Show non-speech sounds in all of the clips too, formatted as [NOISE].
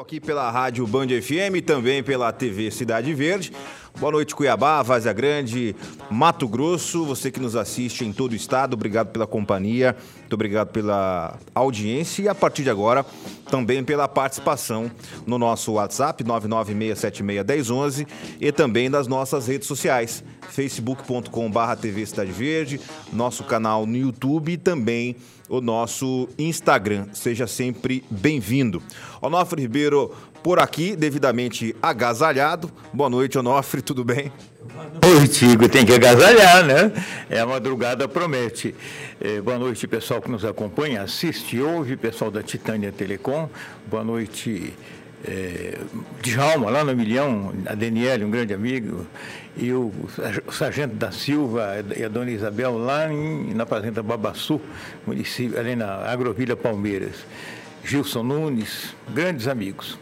Aqui pela Rádio Band FM e também pela TV Cidade Verde. Boa noite, Cuiabá, Vazia Grande, Mato Grosso, você que nos assiste em todo o estado, obrigado pela companhia, muito obrigado pela audiência. E a partir de agora também pela participação no nosso WhatsApp 996761011 e também nas nossas redes sociais, facebook.com.br TV Cidade Verde, nosso canal no YouTube e também o nosso Instagram. Seja sempre bem-vindo. Onofre Ribeiro por aqui, devidamente agasalhado. Boa noite, Onofre, tudo bem? Boa noite, Igor. Tem que agasalhar, né? É a madrugada promete. É, boa noite, pessoal que nos acompanha, assiste e ouve, pessoal da Titânia Telecom. Boa noite, é, Djalma, lá no Milhão, a Daniele, um grande amigo, e o, o Sargento da Silva e a Dona Isabel, lá em, na Fazenda Babaçu, município, ali na Agrovila Palmeiras. Gilson Nunes, grandes amigos.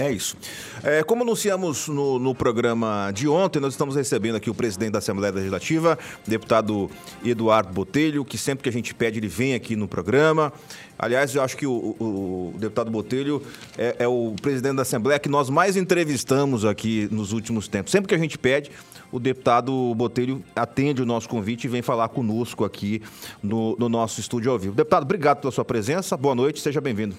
É isso. É, como anunciamos no, no, programa de ontem, nós estamos recebendo aqui o presidente da Assembleia Legislativa, deputado Eduardo Botelho, que sempre que a gente pede, ele vem aqui no programa. Aliás, eu acho que o, o, o deputado Botelho é, é, o presidente da Assembleia que nós mais entrevistamos aqui nos últimos tempos. Sempre que a gente pede, o deputado Botelho atende o nosso convite e vem falar conosco aqui no, no nosso estúdio ao vivo. Deputado, obrigado pela sua presença. Boa noite, seja bem-vindo.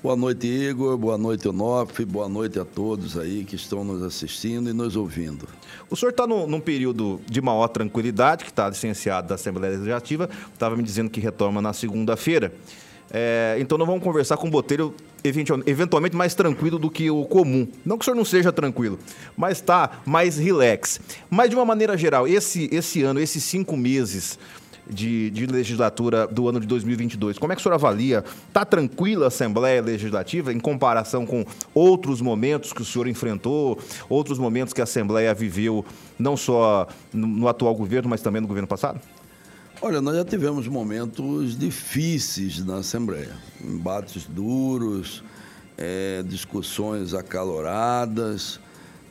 Boa noite, Igor. Boa noite, Onof. Boa noite a todos aí que estão nos assistindo e nos ouvindo. O senhor está num, num, período de maior tranquilidade, que está licenciado da Assembleia Legislativa, estava me dizendo que retoma na segunda-feira. É, então, nós vamos conversar com o Botelho eventualmente mais tranquilo do que o comum. Não que o senhor não seja tranquilo, mas está mais relax. Mas, de uma maneira geral, esse, esse ano, esses cinco meses de, de, legislatura do ano de 2022. Como é que o senhor avalia? Está tranquila a Assembleia Legislativa em comparação com outros momentos que o senhor enfrentou, outros momentos que a Assembleia viveu, não só no, no atual governo, mas também no governo passado? Olha, nós já tivemos momentos difíceis na Assembleia, embates duros, é, discussões acaloradas.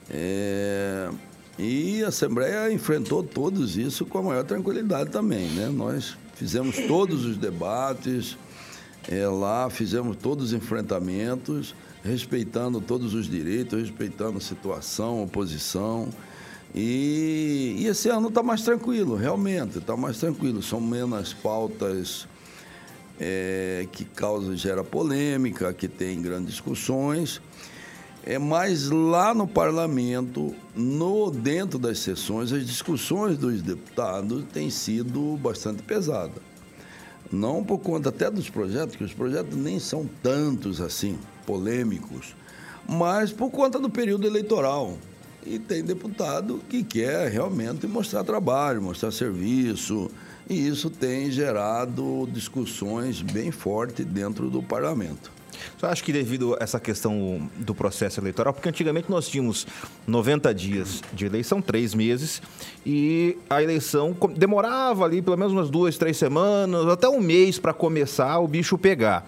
É, e a Assembleia enfrentou todos isso com a maior tranquilidade também. Né? Nós fizemos todos os debates é, lá, fizemos todos os enfrentamentos, respeitando todos os direitos, respeitando situação, oposição. E, e esse ano está mais tranquilo, realmente, está mais tranquilo. São menos pautas é, que causam, gera polêmica, que tem grandes discussões. É, mas lá no parlamento, no dentro das sessões, as discussões dos deputados têm sido bastante pesadas. Não por conta até dos projetos, que os projetos nem são tantos assim, polêmicos, mas por conta do período eleitoral. E tem deputado que quer realmente mostrar trabalho, mostrar serviço, e isso tem gerado discussões bem fortes dentro do parlamento. Você acha que devido a essa questão do processo eleitoral, porque antigamente nós tínhamos 90 dias de eleição, três meses, e a eleição demorava ali pelo menos umas duas, três semanas, até um mês para começar o bicho pegar.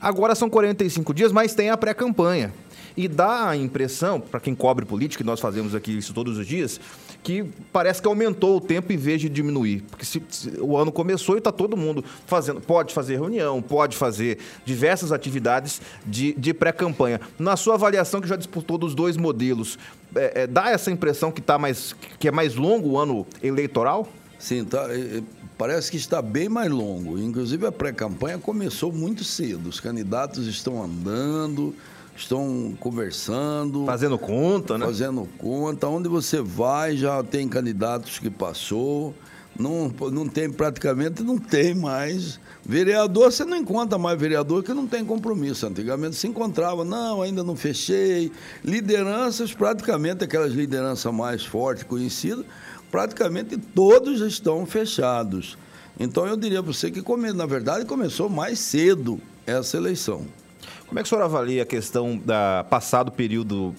Agora são 45 dias, mas tem a pré-campanha. E dá a impressão, para quem cobre política, e nós fazemos aqui isso todos os dias, que parece que aumentou o tempo em vez de diminuir. Porque se, se o ano começou e está todo mundo fazendo, pode fazer reunião, pode fazer diversas atividades de, de pré-campanha. Na sua avaliação, que já disputou dos dois modelos, é, é, dá essa impressão que, tá mais, que é mais longo o ano eleitoral? Sim, tá, é, é, parece que está bem mais longo. Inclusive, a pré-campanha começou muito cedo. Os candidatos estão andando, estão conversando. Fazendo conta, né? Fazendo conta. Onde você vai, já tem candidatos que passou. Não, não tem, praticamente não tem mais. Vereador, você não encontra mais vereador que não tem compromisso. Antigamente se encontrava, não, ainda não fechei. Lideranças, praticamente aquelas lideranças mais fortes, conhecidas, praticamente todos estão fechados. Então eu diria para você que, na verdade, começou mais cedo essa eleição. Como é que o senhor avalia a questão da passado período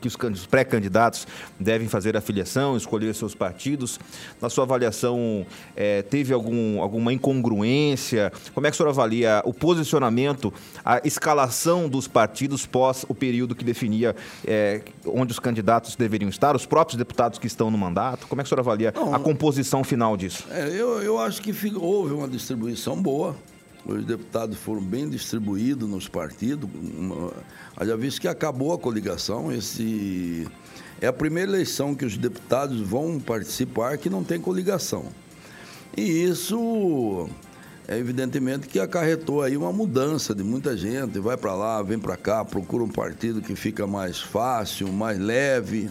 que os pré-candidatos devem fazer a filiação, escolher seus partidos. Na sua avaliação, é, teve algum, alguma incongruência? Como é que o senhor avalia o posicionamento, a escalação dos partidos pós o período que definia é, onde os candidatos deveriam estar, os próprios deputados que estão no mandato? Como é que o senhor avalia Não, a composição final disso? É, eu, eu acho que houve uma distribuição boa os deputados foram bem distribuídos nos partidos. Já visto que acabou a coligação, esse é a primeira eleição que os deputados vão participar que não tem coligação. E isso é evidentemente que acarretou aí uma mudança de muita gente, vai para lá, vem para cá, procura um partido que fica mais fácil, mais leve.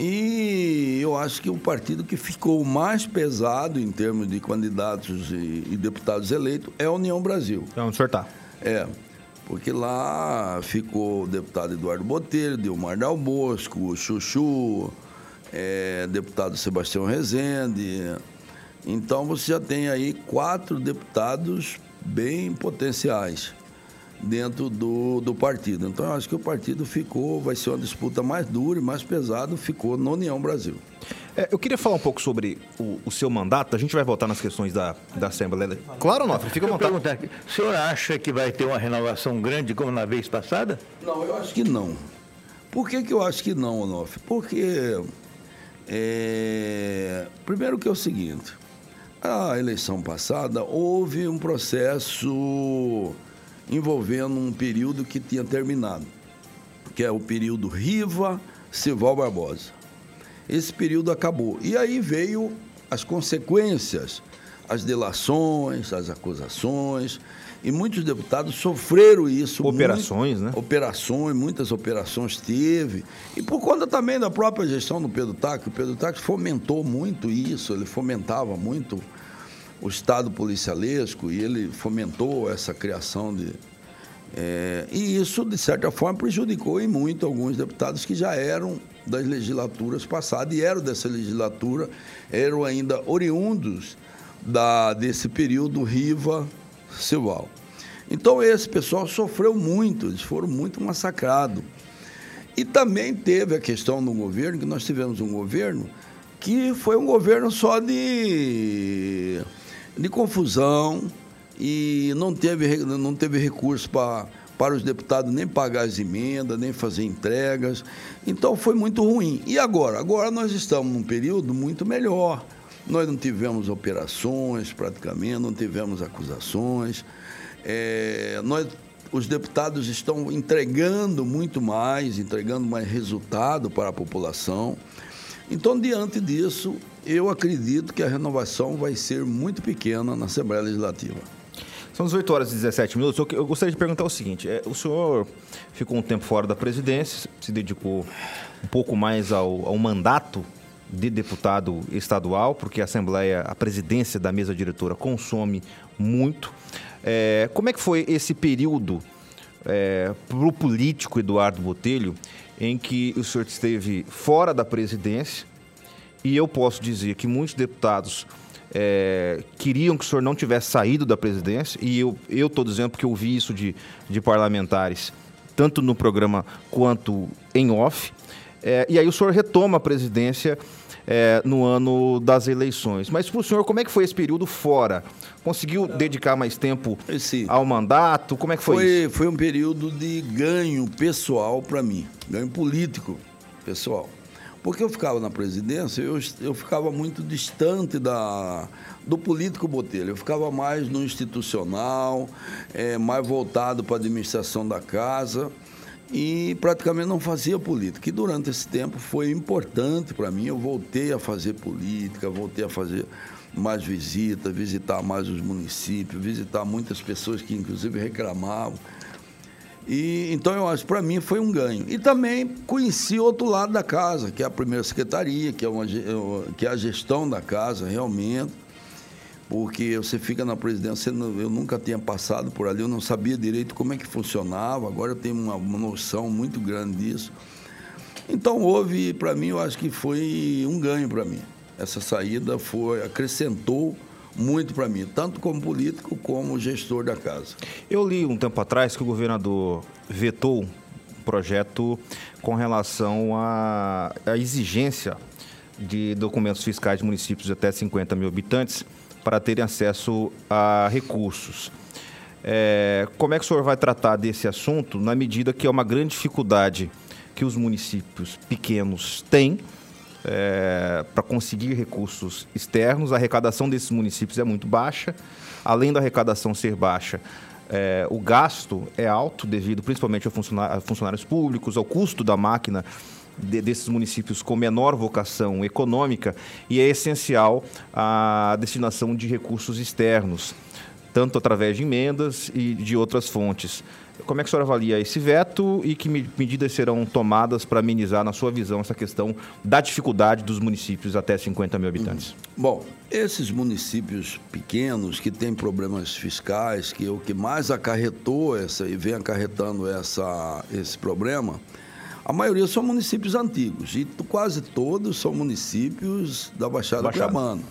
E eu acho que o partido que ficou mais pesado em termos de candidatos e, e deputados eleitos é a União Brasil. Então, o senhor tá. É, porque lá ficou o deputado Eduardo Botelho, Dilmar Dal Bosco, o Chuchu, é, deputado Sebastião Rezende. Então você já tem aí quatro deputados bem potenciais dentro do, do partido. Então, eu acho que o partido ficou, vai ser uma disputa mais dura e mais pesada, ficou na União Brasil. É, eu queria falar um pouco sobre o, o, seu mandato. A gente vai voltar nas questões da, da Assembleia. Claro, Nofre, fica à vontade. Perguntar, o senhor acha que vai ter uma renovação grande como na vez passada? Não, eu acho que não. Por que, que eu acho que não, Onofre? Porque, é... primeiro que é o seguinte, a eleição passada houve um processo envolvendo um período que tinha terminado, que é o período Riva Sival Barbosa. Esse período acabou. E aí veio as consequências, as delações, as acusações, e muitos deputados sofreram isso. Operações, muito, né? Operações, muitas operações teve. E por conta também da própria gestão do Pedro Taque, o Pedro Taque fomentou muito isso, ele fomentava muito o Estado policialesco e ele fomentou essa criação de. É, e isso, de certa forma, prejudicou em muito alguns deputados que já eram das legislaturas passadas e eram dessa legislatura, eram ainda oriundos da, desse período Riva Silval. Então, esse pessoal sofreu muito, eles foram muito massacrados. E também teve a questão do governo, que nós tivemos um governo que foi um governo só de de confusão e não teve, não teve recurso para para os deputados nem pagar as emendas, nem fazer entregas. Então foi muito ruim. E agora? Agora nós estamos num período muito melhor. Nós não tivemos operações praticamente, não tivemos acusações. É, nós, os deputados estão entregando muito mais, entregando mais resultado para a população. Então, diante disso, eu acredito que a renovação vai ser muito pequena na Assembleia Legislativa. São 18 horas e 17 minutos. Eu gostaria de perguntar o seguinte: é, o senhor ficou um tempo fora da presidência, se dedicou um pouco mais ao, ao mandato de deputado estadual, porque a Assembleia, a presidência da mesa diretora consome muito. É, como é que foi esse período é, para o político Eduardo Botelho, em que o senhor esteve fora da presidência, e eu posso dizer que muitos deputados é, queriam que o senhor não tivesse saído da presidência, e eu estou dizendo porque eu vi isso de, de parlamentares, tanto no programa quanto em off. É, e aí o senhor retoma a presidência é, no ano das eleições. Mas para o senhor, como é que foi esse período fora? Conseguiu dedicar mais tempo Esse, ao mandato? Como é que foi, foi isso? Foi um período de ganho pessoal para mim, ganho político pessoal. Porque eu ficava na presidência, eu, eu ficava muito distante da, do político botelho. Eu ficava mais no institucional, é, mais voltado para a administração da casa e praticamente não fazia política. E durante esse tempo foi importante para mim. Eu voltei a fazer política, voltei a fazer mais visitas, visitar mais os municípios, visitar muitas pessoas que inclusive reclamavam. E, então, eu acho, para mim, foi um ganho. E também conheci outro lado da casa, que é a primeira secretaria, que é, uma, que é a gestão da casa, realmente. Porque você fica na presidência, eu nunca tinha passado por ali, eu não sabia direito como é que funcionava, agora eu tenho uma, noção muito grande disso. Então, houve, para mim, eu acho que foi um ganho para mim. Essa saída foi, acrescentou muito para mim, tanto como político como gestor da casa. Eu li um tempo atrás que o governador vetou um projeto com relação à, à exigência de documentos fiscais de municípios de até 50 mil habitantes para terem acesso a recursos. É, como é que o senhor vai tratar desse assunto na medida que é uma grande dificuldade que os municípios pequenos têm é, para conseguir recursos externos. A arrecadação desses municípios é muito baixa. Além da arrecadação ser baixa, é, o gasto é alto devido principalmente a, funcionários, públicos, ao custo da máquina de, desses municípios com menor vocação econômica e é essencial a destinação de recursos externos, tanto através de emendas e de outras fontes. Como é que a senhora avalia esse veto e que medidas serão tomadas para amenizar, na sua visão, essa questão da dificuldade dos municípios até 50 mil habitantes? Bom, esses municípios pequenos que têm problemas fiscais, que é o que mais acarretou essa e vem acarretando essa, esse problema, a maioria são municípios antigos e quase todos são municípios da Baixada, Baixada. Cuiabana.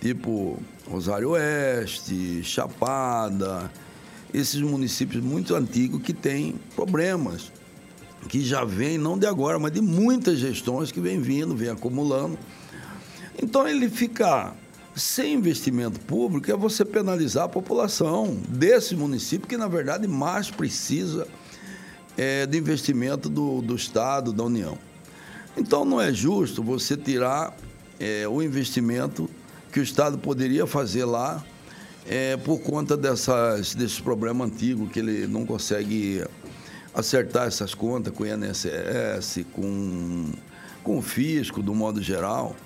Tipo Rosário Oeste, Chapada, esses municípios muito antigos que têm problemas, que já vêm, não de agora, mas de muitas gestões que vêm vindo, vêm acumulando. Então ele ficar sem investimento público é você penalizar a população desse município que, na verdade, mais precisa é, de investimento do, do Estado, da União. Então não é justo você tirar é, o investimento que o Estado poderia fazer lá é, por conta dessas, desses problemas antigos que ele não consegue acertar essas contas com o INSS, com, com o fisco, do modo geral.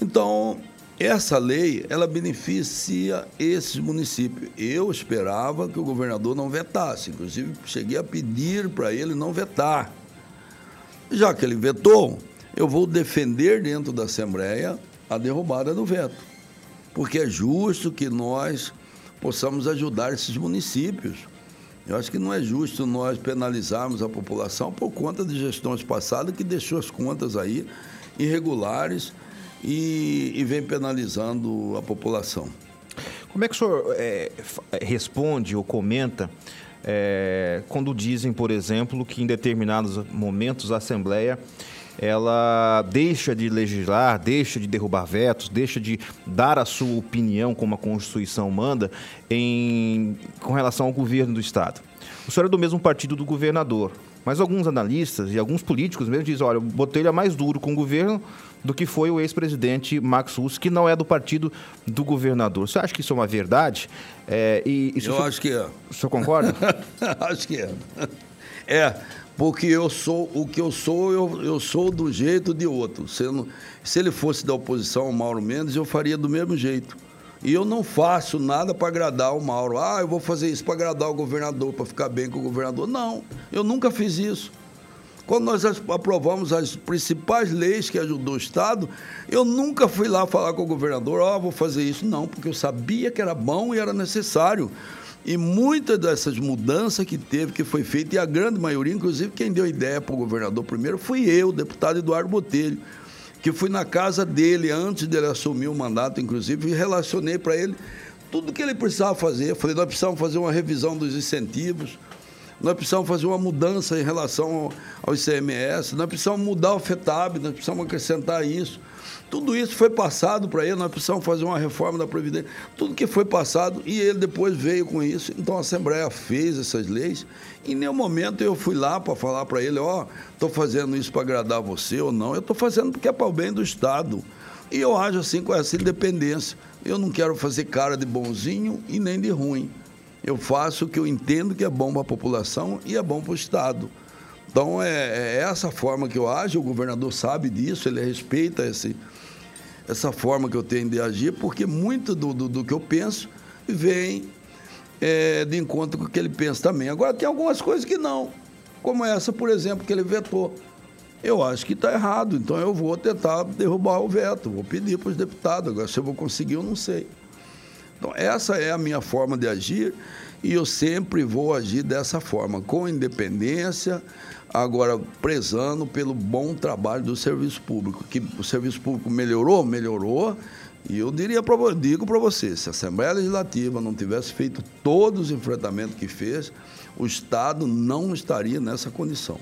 Então, essa lei, ela beneficia esses municípios. Eu esperava que o governador não vetasse, inclusive cheguei a pedir para ele não vetar. Já que ele vetou, eu vou defender dentro da Assembleia a derrubada do veto porque é justo que nós possamos ajudar esses municípios. Eu acho que não é justo nós penalizarmos a população por conta de gestões passadas que deixou as contas aí irregulares e, e vem penalizando a população. Como é que o senhor é, responde ou comenta é, quando dizem, por exemplo, que em determinados momentos a Assembleia ela deixa de legislar, deixa de derrubar vetos, deixa de dar a sua opinião, como a Constituição manda, em, com relação ao governo do Estado. O senhor é do mesmo partido do governador, mas alguns analistas e alguns políticos mesmo dizem, olha, o Botelho é mais duro com o governo do que foi o ex-presidente Max Russo, que não é do partido do governador. Você acha que isso é uma verdade? É, e, Eu senhor, acho que é. O senhor concorda? [LAUGHS] acho que é. É, porque eu sou o que eu sou, eu, eu sou do jeito de outro. Se, não, se ele fosse da oposição ao Mauro Mendes, eu faria do mesmo jeito. E eu não faço nada para agradar o Mauro. Ah, eu vou fazer isso para agradar o governador, para ficar bem com o governador. Não, eu nunca fiz isso. Quando nós aprovamos as principais leis que ajudou o Estado, eu nunca fui lá falar com o governador, ó, oh, vou fazer isso. Não, porque eu sabia que era bom e era necessário. E muitas dessas mudanças que teve, que foi feita, e a grande maioria, inclusive quem deu ideia para o governador primeiro, fui eu, o deputado Eduardo Botelho, que fui na casa dele antes dele assumir o mandato, inclusive, e relacionei para ele tudo que ele precisava fazer. falei, nós precisamos fazer uma revisão dos incentivos, nós precisamos fazer uma mudança em relação ao ICMS, nós precisamos mudar o FETAB, nós precisamos acrescentar isso. Tudo isso foi passado para ele, nós precisamos fazer uma reforma da Previdência. Tudo que foi passado e ele depois veio com isso. Então a Assembleia fez essas leis. Em nenhum momento eu fui lá para falar para ele: Ó, oh, estou fazendo isso para agradar você ou não. Eu estou fazendo porque é para o bem do Estado. E eu ajo assim com essa independência. Eu não quero fazer cara de bonzinho e nem de ruim. Eu faço o que eu entendo que é bom para a população e é bom para o Estado. Então é, é essa forma que eu ajo, o governador sabe disso, ele respeita esse, essa forma que eu tenho de agir, porque muito do, do, do que eu penso vem é, de encontro com o que ele pensa também. Agora, tem algumas coisas que não, como essa, por exemplo, que ele vetou. Eu acho que está errado, então eu vou tentar derrubar o veto, vou pedir para os deputados. Agora, se eu vou conseguir, eu não sei. Então, essa é a minha forma de agir e eu sempre vou agir dessa forma, com independência, agora prezando pelo bom trabalho do serviço público. Que o serviço público melhorou, melhorou. E eu diria pra, digo para você, se a Assembleia Legislativa não tivesse feito todos os enfrentamentos que fez, o Estado não estaria nessa condição.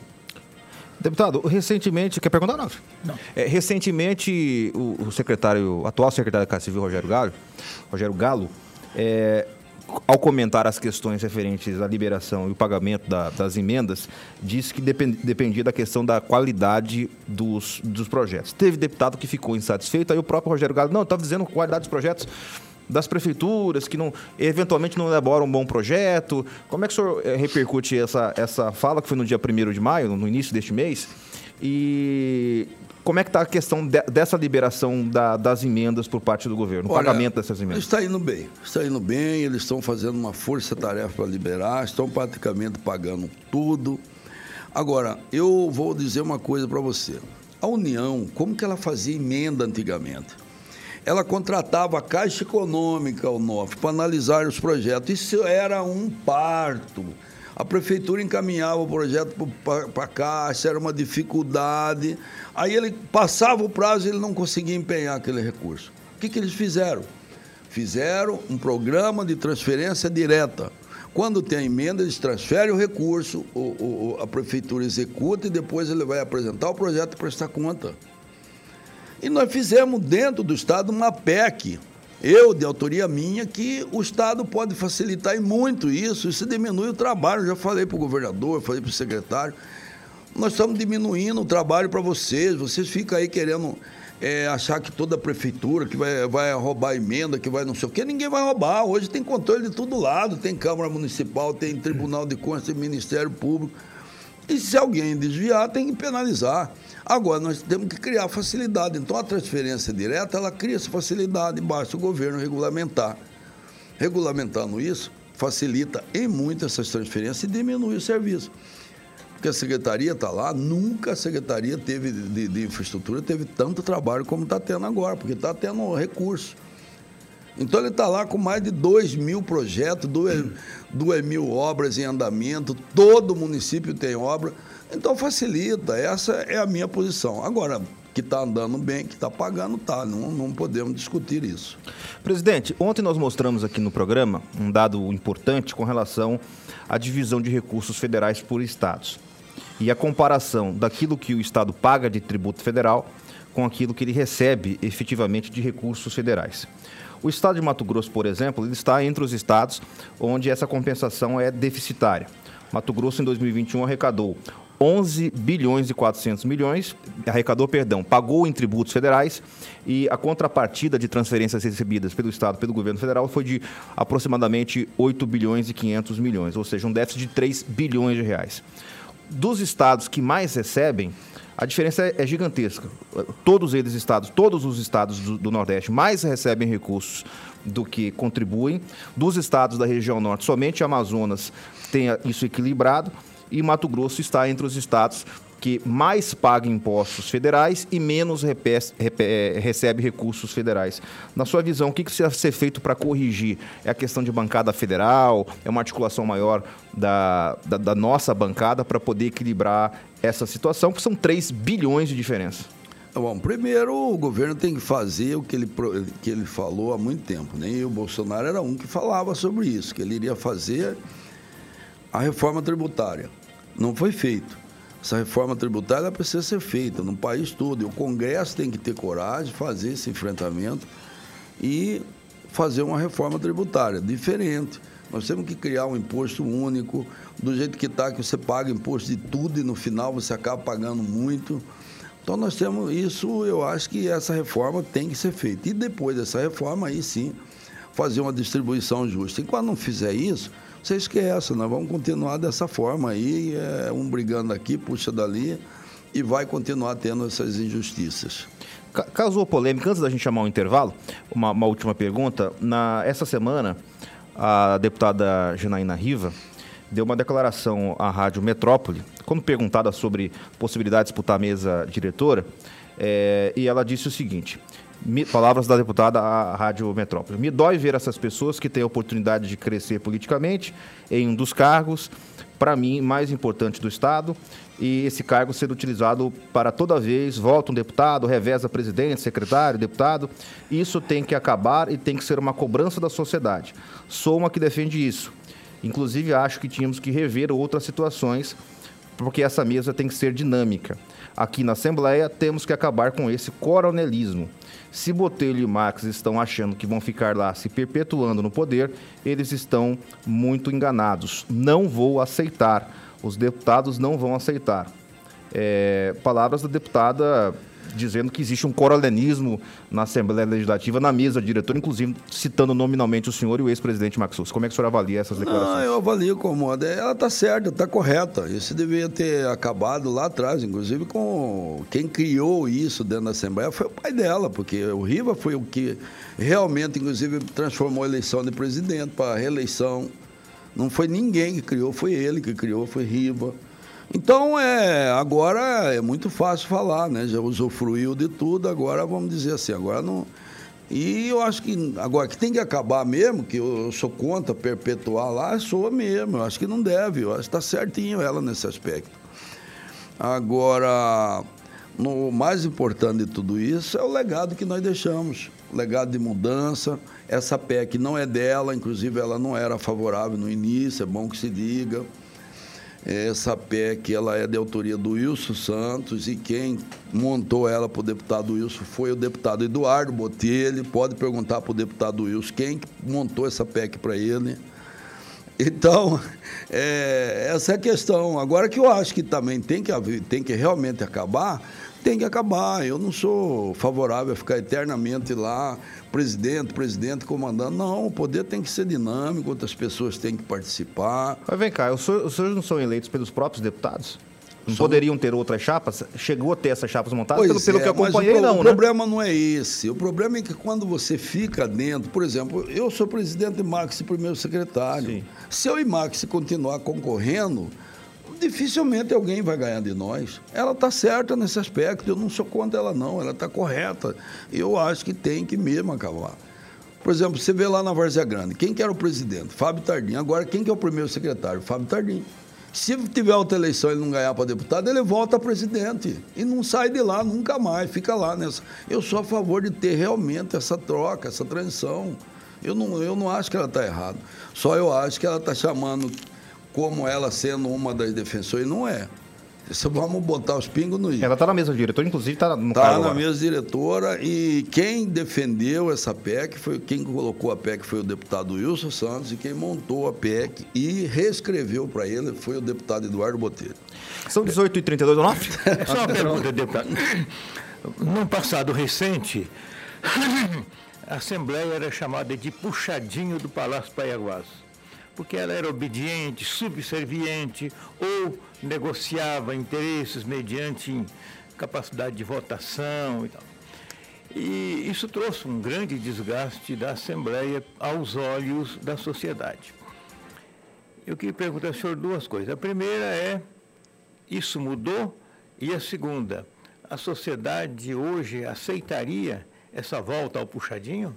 Deputado, recentemente, quer perguntar não? não. É, recentemente, o, o, secretário, atual secretário da Casa Civil, Rogério Galo, Rogério Galo, é, ao comentar as questões referentes à liberação e o pagamento da, das emendas, disse que depend, dependia da questão da qualidade dos, dos projetos. Teve deputado que ficou insatisfeito, aí o próprio Rogério Galo, não, estava dizendo qualidade dos projetos das prefeituras que não, eventualmente não elaboram um bom projeto. Como é que o senhor é, repercute essa, essa fala que foi no dia 1 de maio, no início deste mês? E como é que está a questão de, dessa liberação da, das emendas por parte do governo, o Olha, pagamento dessas emendas? Está indo bem, está indo bem, eles estão fazendo uma força-tarefa para liberar, estão praticamente pagando tudo. Agora, eu vou dizer uma coisa para você. A União, como que ela fazia emenda antigamente? Ela contratava a Caixa Econômica, o NOF, para analisar os projetos. Isso era um parto. A prefeitura encaminhava o projeto para a Caixa, era uma dificuldade. Aí ele passava o prazo e ele não conseguia empenhar aquele recurso. O que, que eles fizeram? Fizeram um programa de transferência direta. Quando tem a emenda, eles transferem o recurso, o, o, a prefeitura executa e depois ele vai apresentar o projeto e prestar conta. E nós fizemos dentro do Estado uma PEC, eu, de autoria minha, que o Estado pode facilitar e muito isso, isso diminui o trabalho. Já falei para o governador, falei para o secretário. Nós estamos diminuindo o trabalho para vocês, vocês ficam aí querendo é, achar que toda a prefeitura que vai, vai roubar emenda, que vai não sei o quê, ninguém vai roubar. Hoje tem controle de todo lado, tem Câmara Municipal, tem Tribunal de Contas, tem Ministério Público. E se alguém desviar, tem que penalizar. Agora, nós temos que criar facilidade. Então, a transferência direta, ela cria essa facilidade, basta o governo regulamentar. Regulamentando isso, facilita em muito essas transferências e diminui o serviço. Porque a secretaria está lá, nunca a secretaria teve de, de, infraestrutura teve tanto trabalho como está tendo agora, porque está tendo recurso. Então ele está lá com mais de 2 mil projetos, 2 mil obras em andamento, todo município tem obra. Então facilita, essa é a minha posição. Agora, que está andando bem, que está pagando, tá. Não, não podemos discutir isso. Presidente, ontem nós mostramos aqui no programa um dado importante com relação à divisão de recursos federais por estados. E a comparação daquilo que o Estado paga de tributo federal com aquilo que ele recebe efetivamente de recursos federais. O estado de Mato Grosso, por exemplo, ele está entre os estados onde essa compensação é deficitária. Mato Grosso, em 2021, arrecadou 11 bilhões e 400 milhões, arrecadou, perdão, pagou em tributos federais e a contrapartida de transferências recebidas pelo Estado, pelo governo federal, foi de aproximadamente 8 bilhões e 500 milhões, ou seja, um déficit de 3 bilhões de reais. Dos estados que mais recebem, a diferença é, é gigantesca. Todos eles estados, todos os estados do, do Nordeste mais recebem recursos do que contribuem. Dos estados da região Norte, somente Amazonas tem isso equilibrado e Mato Grosso está entre os estados que mais paga impostos federais e menos recebe recursos federais. Na sua visão, o que precisa ser feito para corrigir? É a questão de bancada federal? É uma articulação maior da, da, da nossa bancada para poder equilibrar essa situação, que são 3 bilhões de diferença? Tá bom, primeiro o governo tem que fazer o que ele, que ele falou há muito tempo. Né? o Bolsonaro era um que falava sobre isso, que ele iria fazer a reforma tributária. Não foi feito. Essa reforma tributária precisa ser feita no país todo. E o Congresso tem que ter coragem de fazer esse enfrentamento e fazer uma reforma tributária diferente. Nós temos que criar um imposto único, do jeito que está, que você paga imposto de tudo e no final você acaba pagando muito. Então nós temos isso, eu acho que essa reforma tem que ser feita. E depois dessa reforma, aí sim, fazer uma distribuição justa. E quando não fizer isso, você esquece, nós vamos continuar dessa forma aí, é, um brigando aqui, puxa dali, e vai continuar tendo essas injustiças. Causou polêmica, antes da gente chamar um intervalo, uma, uma última pergunta. Na, essa semana, a deputada Janaína Riva deu uma declaração à Rádio Metrópole, quando perguntada sobre possibilidade de disputar a mesa diretora, é, e ela disse o seguinte: me, palavras da deputada à Rádio Metrópole. Me dói ver essas pessoas que têm a oportunidade de crescer politicamente em um dos cargos, para mim, mais importante do Estado, e esse cargo ser utilizado para toda vez, volta um deputado, reveza presidente, secretário, deputado. Isso tem que acabar e tem que ser uma cobrança da sociedade. Sou uma que defende isso. Inclusive, acho que tínhamos que rever outras situações porque essa mesa tem que ser dinâmica. Aqui na Assembleia temos que acabar com esse coronelismo. Se Botelho e Max estão achando que vão ficar lá se perpetuando no poder, eles estão muito enganados. Não vou aceitar. Os deputados não vão aceitar. É, palavras da deputada dizendo que existe um coronelismo na Assembleia Legislativa, na mesa diretora, inclusive citando nominalmente o senhor e o ex-presidente Max Como é que o senhor avalia essas declarações? Não, eu avalio como ela está certa, está correta. Isso deveria ter acabado lá atrás, inclusive com quem criou isso dentro da Assembleia foi o pai dela, porque o Riva foi o que realmente, inclusive, transformou a eleição de presidente para reeleição. Não foi ninguém que criou, foi ele que criou, foi Riva. Então, é, agora é muito fácil falar, né? Já usufruiu de tudo, agora vamos dizer assim, agora não. E eu acho que agora que tem que acabar mesmo, que eu sou contra perpetuar lá, sou mesmo. Eu acho que não deve, eu acho que está certinho ela nesse aspecto. Agora, o mais importante de tudo isso é o legado que nós deixamos. Legado de mudança. Essa PEC não é dela, inclusive ela não era favorável no início, é bom que se diga. Essa PEC ela é de autoria do Wilson Santos e quem montou ela para o deputado Wilson foi o deputado Eduardo Botelho. Pode perguntar para o deputado Wilson quem montou essa PEC para ele. Então, [LAUGHS] é, essa é a questão. Agora que eu acho que também tem que, tem que realmente acabar, tem que acabar. Eu não sou favorável a ficar eternamente lá, presidente, presidente, comandando. Não, o poder tem que ser dinâmico, outras pessoas têm que participar. Mas vem cá, os senhores não são eleitos pelos próprios deputados? Não poderiam ter outras chapas? Chegou a ter essas chapas montadas? Pois pelo, pelo é, que acompanhei, o, não, o né? problema não é esse. O problema é que quando você fica dentro, por exemplo, eu sou presidente de Max, primeiro secretário. Sim. Se eu e Max continuar concorrendo, dificilmente alguém vai ganhar de nós. Ela está certa nesse aspecto, eu não sou contra ela não, ela está correta. Eu acho que tem que mesmo acabar. Por exemplo, você vê lá na Várzea Grande, quem que era o presidente? Fábio Tardim. Agora, quem que é o primeiro secretário? Fábio Tardim. Se tiver outra eleição e ele não ganhar para deputado, ele volta a presidente. E não sai de lá nunca mais, fica lá nessa. Eu sou a favor de ter realmente essa troca, essa transição. Eu não, eu não acho que ela está errada. Só eu acho que ela está chamando como ela sendo uma das defensoras, não é. Isso vamos botar os pingos no i. Ela está na mesa diretora, inclusive está no Está na agora. mesa diretora e quem defendeu essa PEC, foi quem colocou a PEC foi o deputado Wilson Santos e quem montou a PEC e reescreveu para ele foi o deputado Eduardo Botelho. São 18h32 ou 9? Só uma pergunta, deputado. Num passado recente, [CLEARS THROAT] a Assembleia era chamada de puxadinho do Palácio Paiaguás porque ela era obediente, subserviente ou negociava interesses mediante capacidade de votação e tal. E isso trouxe um grande desgaste da Assembleia aos olhos da sociedade. Eu queria perguntar ao senhor duas coisas. A primeira é, isso mudou? E a segunda, a sociedade hoje aceitaria essa volta ao puxadinho?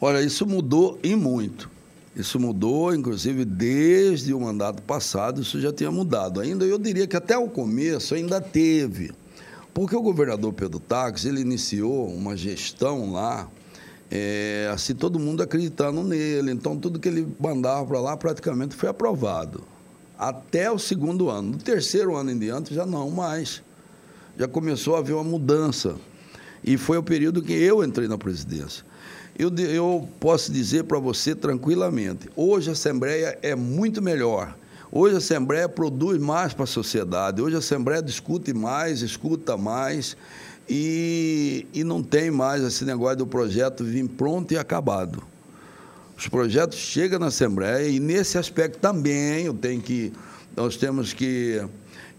Olha, isso mudou e muito. Isso mudou, inclusive, desde o mandato passado, isso já tinha mudado. Ainda eu diria que até o começo ainda teve. Porque o governador Pedro Taques, ele iniciou uma gestão lá, é, assim, todo mundo acreditando nele. Então, tudo que ele mandava para lá praticamente foi aprovado. Até o segundo ano. No terceiro ano em diante, já não mais. Já começou a haver uma mudança. E foi o período que eu entrei na presidência. Eu, eu posso dizer para você tranquilamente: hoje a Assembleia é muito melhor. Hoje a Assembleia produz mais para a sociedade. Hoje a Assembleia discute mais, escuta mais e, e não tem mais esse negócio do projeto vir pronto e acabado. Os projetos chegam na Assembleia e nesse aspecto também eu tenho que, nós temos que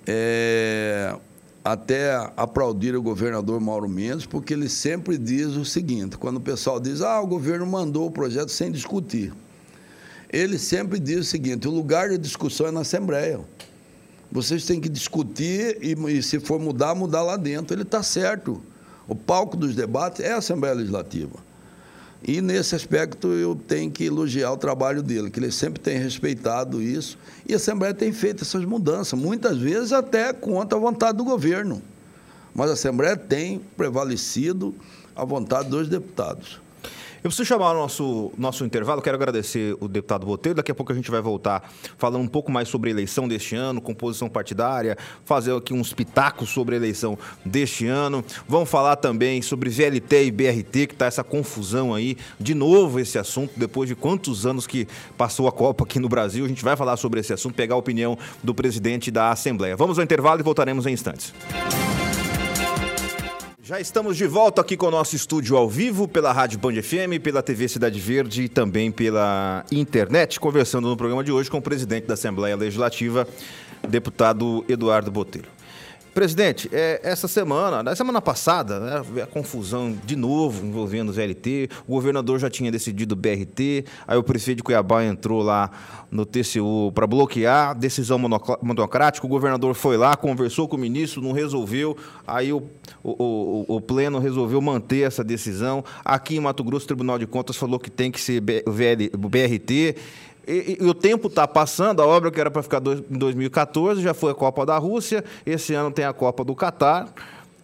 é, até aplaudir o governador Mauro Mendes, porque ele sempre diz o seguinte: quando o pessoal diz, ah, o governo mandou o projeto sem discutir. Ele sempre diz o seguinte: o lugar de discussão é na Assembleia. Vocês têm que discutir e, e se for mudar, mudar lá dentro. Ele está certo. O palco dos debates é a Assembleia Legislativa. E nesse aspecto eu tenho que elogiar o trabalho dele, que ele sempre tem respeitado isso. E a Assembleia tem feito essas mudanças, muitas vezes até contra a vontade do governo. Mas a Assembleia tem prevalecido a vontade dos deputados. Eu preciso chamar o nosso, nosso intervalo. Quero agradecer o deputado Botelho. Daqui a pouco a gente vai voltar falando um pouco mais sobre a eleição deste ano, composição partidária, fazer aqui uns pitacos sobre a eleição deste ano. Vamos falar também sobre VLT e BRT, que está essa confusão aí. De novo esse assunto, depois de quantos anos que passou a Copa aqui no Brasil. A gente vai falar sobre esse assunto, pegar a opinião do presidente da Assembleia. Vamos ao intervalo e voltaremos em instantes. Já estamos de volta aqui com o nosso estúdio ao vivo pela Rádio Band FM, pela TV Cidade Verde e também pela internet, conversando no programa de hoje com o presidente da Assembleia Legislativa, deputado Eduardo Botelho. Presidente, é, essa semana, na semana passada, né, a confusão de novo envolvendo os VLT, o governador já tinha decidido o BRT, aí o prefeito de Cuiabá entrou lá no TCU para bloquear, decisão monocrática, o governador foi lá, conversou com o ministro, não resolveu, aí o, o, o, o pleno resolveu manter essa decisão. Aqui em Mato Grosso, o Tribunal de Contas falou que tem que ser o, o BRT, e, e, o tempo está passando, a obra que era para ficar do, em 2014 já foi a Copa da Rússia, esse ano tem a Copa do Catar.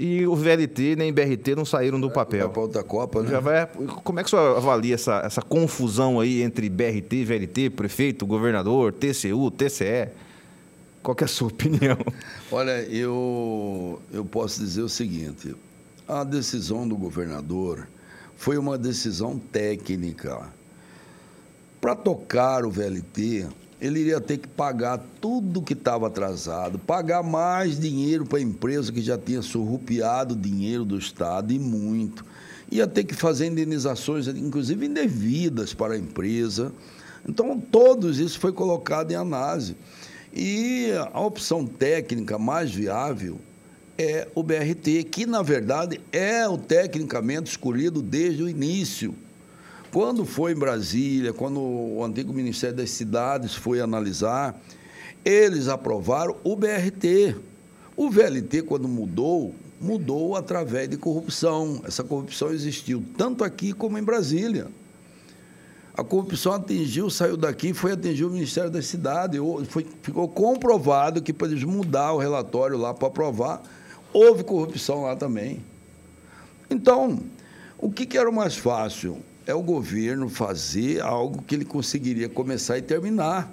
E o VLT nem BRT não saíram do papel. Vai para outra Copa, né? Já vai, como é que o senhor avalia essa, essa confusão aí entre BRT, VLT, prefeito, governador, TCU, TCE? Qual é a sua [LAUGHS] opinião? Olha, eu, eu posso dizer o seguinte: a decisão do governador foi uma decisão técnica para tocar o VLT, ele iria ter que pagar tudo que estava atrasado, pagar mais dinheiro para a empresa que já tinha surrupiado dinheiro do Estado e muito. Ia ter que fazer indenizações, inclusive indevidas para a empresa. Então, todos isso foi colocado em análise. E a opção técnica mais viável é o BRT, que na verdade é o tecnicamente escolhido desde o início. Quando foi em Brasília, quando o antigo Ministério das Cidades foi analisar, eles aprovaram o BRT. O VLT, quando mudou, mudou através de corrupção. Essa corrupção existiu tanto aqui como em Brasília. A corrupção atingiu, saiu daqui, foi atingir o Ministério das Cidades. Foi, ficou comprovado que para eles mudar o relatório lá para aprovar, houve corrupção lá também. Então, o que, que era mais fácil? É o governo fazer algo que ele conseguiria começar e terminar.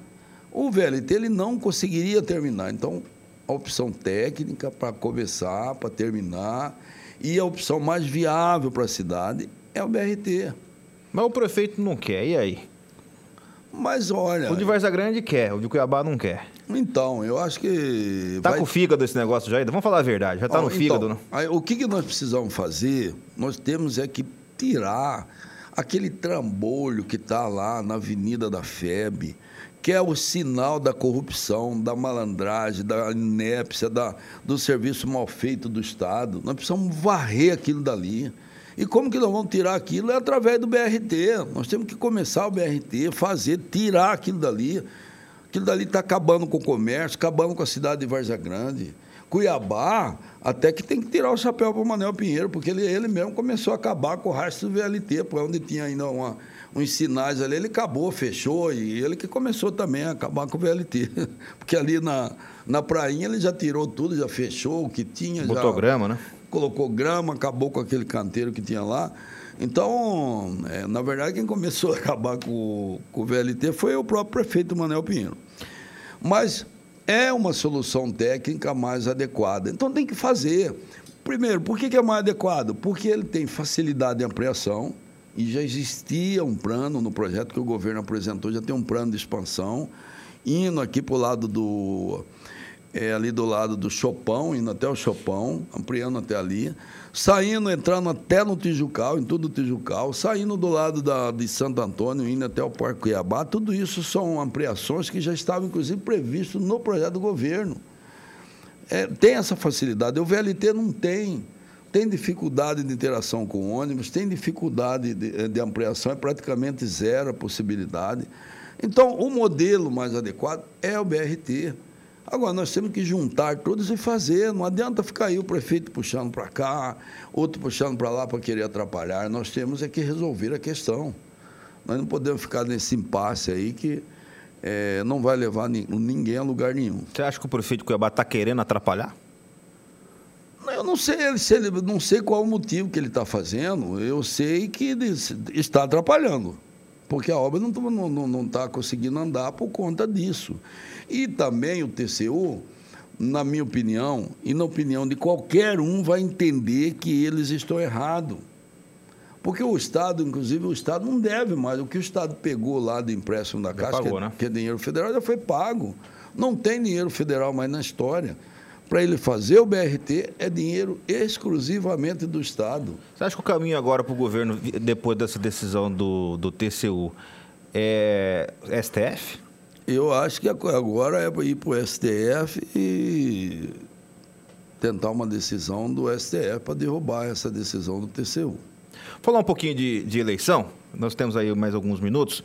O VLT ele não conseguiria terminar. Então, a opção técnica para começar, para terminar, e a opção mais viável para a cidade é o BRT. Mas o prefeito não quer, e aí? Mas olha. O de Varza Grande quer, o de Cuiabá não quer. Então, eu acho que. Tá vai... com o fígado esse negócio já? Vamos falar a verdade, já está no então, fígado, não? Aí, o que, que nós precisamos fazer? Nós temos é que tirar aquele trambolho que está lá na Avenida da FEB, que é o sinal da corrupção, da malandragem, da inépcia, da, do serviço mal feito do Estado. Nós precisamos varrer aquilo dali. E como que nós vamos tirar aquilo? É através do BRT. Nós temos que começar o BRT, fazer, tirar aquilo dali. Aquilo dali está acabando com o comércio, acabando com a cidade de Várzea Grande. Cuiabá, até que tem que tirar o chapéu para o Manuel Pinheiro, porque ele, ele mesmo começou a acabar com o rastro do VLT, por onde tinha ainda uma, uns sinais ali, ele acabou, fechou, e ele que começou também a acabar com o VLT. [LAUGHS] Porque ali na, na prainha ele já tirou tudo, já fechou o que tinha. Botou já grama, né? Colocou grama, acabou com aquele canteiro que tinha lá. Então, é, na verdade, quem começou a acabar com, com o VLT foi o próprio prefeito Manuel Pinheiro. Mas é uma solução técnica mais adequada. Então tem que fazer. Primeiro, por que é mais adequado? Porque ele tem facilidade de ampliação e já existia um plano no projeto que o governo apresentou, já tem um plano de expansão, indo aqui para o lado do. É, ali do lado do Chopão, indo até o Chopão, ampliando até ali saindo, entrando até no Tijucal, em todo o Tijucal, saindo do lado da, de Santo Antônio, indo até o Parque Cuiabá, tudo isso são ampliações que já estavam, inclusive, previstas no projeto do governo. É, tem essa facilidade. O VLT não tem. Tem dificuldade de interação com ônibus, tem dificuldade de, de ampliação, é praticamente zero a possibilidade. Então, o modelo mais adequado é o BRT. Agora, nós temos que juntar todos e fazer. Não adianta ficar aí o prefeito puxando para cá, outro puxando para lá para querer atrapalhar. Nós temos é que resolver a questão. Nós não podemos ficar nesse impasse aí que é, não vai levar ninguém a lugar nenhum. Você acha que o prefeito de Cuiabá está querendo atrapalhar? Eu não sei se ele, não sei qual o motivo que ele está fazendo. Eu sei que ele está atrapalhando, porque a obra não está não, não tá conseguindo andar por conta disso. E também o TCU, na minha opinião, e na opinião de qualquer um, vai entender que eles estão errados. Porque o Estado, inclusive, o Estado não deve mais. O que o Estado pegou lá do empréstimo da Caixa, pagou, que, é, né? que é dinheiro federal, já foi pago. Não tem dinheiro federal mais na história para ele fazer o BRT é dinheiro exclusivamente do Estado. Você acha que o caminho agora para o governo, depois dessa decisão do, do TCU, é STF? Eu acho que agora é ir para o STF e tentar uma decisão do STF para derrubar essa decisão do TCU. Falar um pouquinho de, de eleição, nós temos aí mais alguns minutos.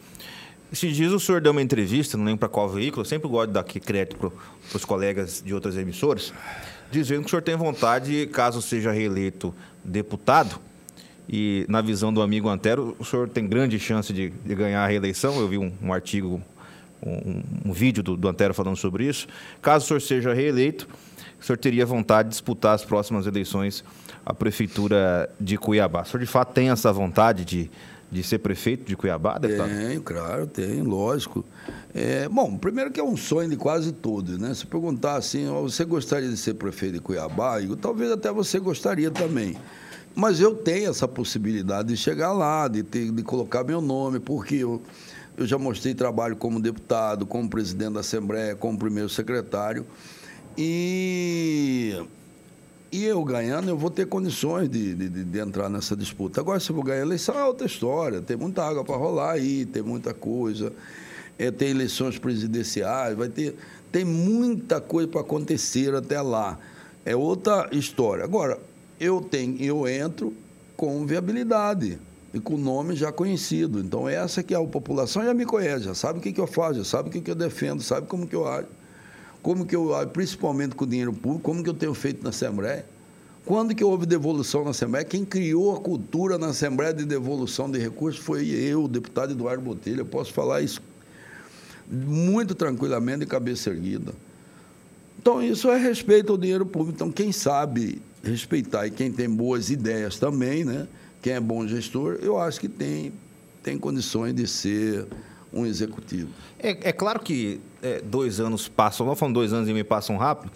Esses dias o senhor deu uma entrevista, não lembro para qual veículo, eu sempre gosto de dar aqui crédito para os colegas de outras emissoras, dizendo que o senhor tem vontade, caso seja reeleito deputado, e na visão do amigo Antero, o senhor tem grande chance de, de ganhar a reeleição. Eu vi um, um artigo, um, um vídeo do, do, Antero falando sobre isso. Caso o senhor seja reeleito, o senhor teria vontade de disputar as próximas eleições à Prefeitura de Cuiabá. O senhor de fato tem essa vontade de de ser prefeito de Cuiabá, deputado? Tenho, claro, tenho, lógico. É, bom, primeiro que é um sonho de quase todos, né? Se perguntar assim, você gostaria de ser prefeito de Cuiabá? Eu, talvez até você gostaria também. Mas eu tenho essa possibilidade de chegar lá, de, ter, de colocar meu nome, porque eu, eu já mostrei trabalho como deputado, como presidente da Assembleia, como primeiro secretário. E e eu ganhando, eu vou ter condições de, de, de, entrar nessa disputa. Agora, se eu vou ganhar eleição, é outra história. Tem muita água para rolar aí, tem muita coisa. É, tem eleições presidenciais, vai ter. Tem muita coisa para acontecer até lá. É outra história. Agora, eu tenho, eu entro com viabilidade e com nome já conhecido. Então, essa que é a população já me conhece, já sabe o que, que eu faço, já sabe o que, que eu defendo, sabe como que eu ajo como que eu, principalmente com o dinheiro público, como que eu tenho feito na Assembleia. Quando que houve devolução na Assembleia? Quem criou a cultura na Assembleia de devolução de recursos foi eu, o deputado Eduardo Botelho. Eu posso falar isso muito tranquilamente de cabeça erguida. Então, isso é respeito ao dinheiro público. Então, quem sabe respeitar e quem tem boas ideias também, né? quem é bom gestor, eu acho que tem, tem condições de ser um executivo. É, é claro que é, dois anos passam, não falando dois anos e me passam rápido,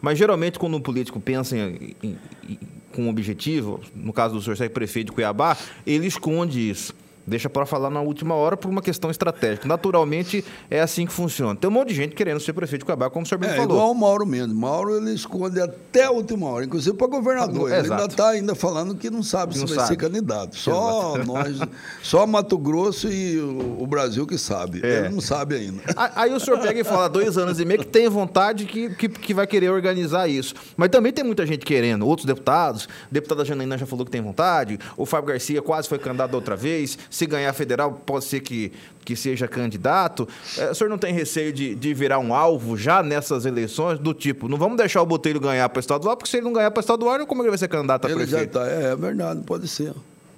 mas geralmente quando um político pensa em, em, em, com um objetivo, no caso do senhor ser prefeito de Cuiabá, ele esconde isso deixa para falar na última hora por uma questão estratégica. Naturalmente, é assim que funciona. Tem um monte de gente querendo ser prefeito de Cuiabá, como o senhor bem é, falou. igual o Mauro mesmo. Mauro, ele esconde até a última hora, inclusive para governador. Ele ainda está ainda falando que não sabe não se vai ser candidato. Só nós, só Mato Grosso e o, Brasil que sabe. É. Ele não sabe ainda. Aí o senhor pega e fala dois anos e meio que tem vontade que, que, que vai querer organizar isso. Mas também tem muita gente querendo, outros deputados. A deputada Janaína já falou que tem vontade. O Fábio Garcia quase foi candidato outra vez se ganhar federal, pode ser que, que seja candidato. É, o senhor não tem receio de, de virar um alvo já nessas eleições, do tipo, não vamos deixar o Botelho ganhar para estadual, porque se ele não ganhar para estadual, como ele vai ser candidato a ele prefeito? Já tá, é, é verdade, pode ser.